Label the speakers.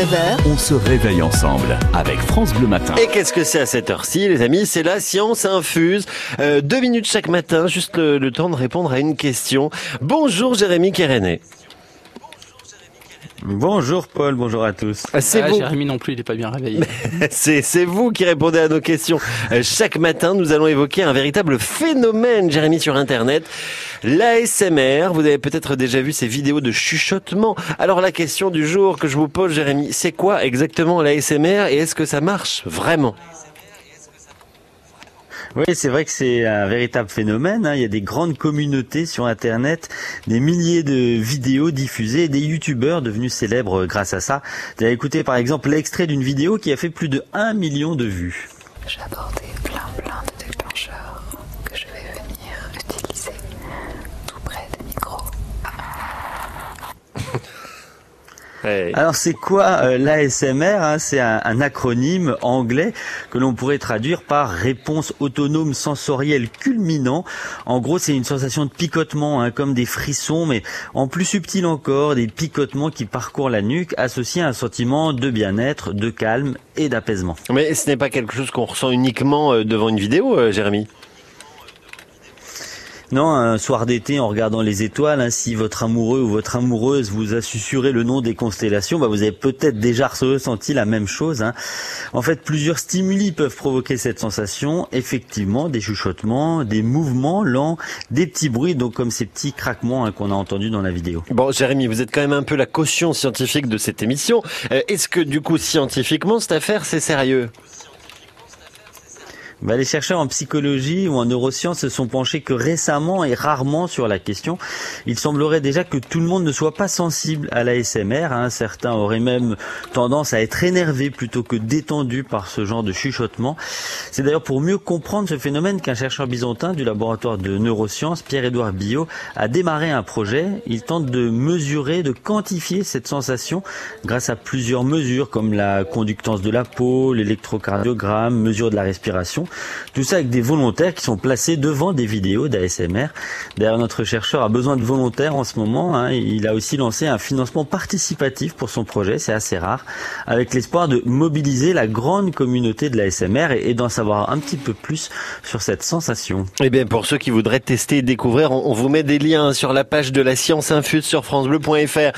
Speaker 1: 9h,
Speaker 2: On se réveille ensemble avec France Bleu Matin.
Speaker 3: Et qu'est-ce que c'est à cette heure-ci, les amis? C'est la science infuse. Euh, deux minutes chaque matin, juste le, le temps de répondre à une question. Bonjour Jérémy Kérené.
Speaker 4: Bonjour Paul, bonjour à tous.
Speaker 3: C'est
Speaker 5: Ah,
Speaker 3: vous,
Speaker 5: Jérémy non plus, il est pas bien réveillé.
Speaker 3: c'est, c'est vous qui répondez à nos questions. Euh, chaque matin, nous allons évoquer un véritable phénomène, Jérémy, sur Internet. L'ASMR, vous avez peut-être déjà vu ces vidéos de chuchotement. Alors la question du jour que je vous pose, Jérémy, c'est quoi exactement l'ASMR et est-ce que ça marche vraiment?
Speaker 4: Oui, c'est vrai que c'est un véritable phénomène. hein. Il y a des grandes communautés sur Internet, des milliers de vidéos diffusées, des youtubeurs devenus célèbres grâce à ça. Vous avez écouté par exemple l'extrait d'une vidéo qui a fait plus de 1 million de vues.
Speaker 6: J'ai apporté plein plein de déclencheurs que je vais venir utiliser tout près des micros.
Speaker 4: Alors c'est quoi euh, l'ASMR hein? C'est un, un acronyme anglais que l'on pourrait traduire par réponse autonome sensorielle culminant. En gros, c'est une sensation de picotement, hein, comme des frissons, mais en plus subtil encore, des picotements qui parcourent la nuque, associés à un sentiment de bien-être, de calme et d'apaisement.
Speaker 3: Mais ce n'est pas quelque chose qu'on ressent uniquement euh, devant une vidéo, euh, Jérémy?
Speaker 4: Non, un soir d'été en regardant les étoiles, hein, si votre amoureux ou votre amoureuse vous a susurré le nom des constellations, bah, vous avez peut-être déjà ressenti la même chose. hein. En fait, plusieurs stimuli peuvent provoquer cette sensation. Effectivement, des chuchotements, des mouvements lents, des petits bruits, donc comme ces petits craquements hein, qu'on a entendus dans la vidéo.
Speaker 3: Bon, Jérémy, vous êtes quand même un peu la caution scientifique de cette émission. Euh, Est-ce que du coup, scientifiquement, cette affaire, c'est sérieux?
Speaker 4: Les chercheurs en psychologie ou en neurosciences se sont penchés que récemment et rarement sur la question. Il semblerait déjà que tout le monde ne soit pas sensible à la SMR. Hein. Certains auraient même tendance à être énervés plutôt que détendus par ce genre de chuchotement. C'est d'ailleurs pour mieux comprendre ce phénomène qu'un chercheur byzantin du laboratoire de neurosciences, Pierre-Édouard Billot, a démarré un projet. Il tente de mesurer, de quantifier cette sensation grâce à plusieurs mesures comme la conductance de la peau, l'électrocardiogramme, mesure de la respiration. Tout ça avec des volontaires qui sont placés devant des vidéos d'ASMR. D'ailleurs, notre chercheur a besoin de volontaires en ce moment. hein. Il a aussi lancé un financement participatif pour son projet, c'est assez rare, avec l'espoir de mobiliser la grande communauté de l'ASMR et, et d'en savoir un petit peu plus sur cette sensation.
Speaker 3: Eh bien, pour ceux qui voudraient tester et découvrir, on, on vous met des liens sur la page de la science infuse sur francebleu.fr.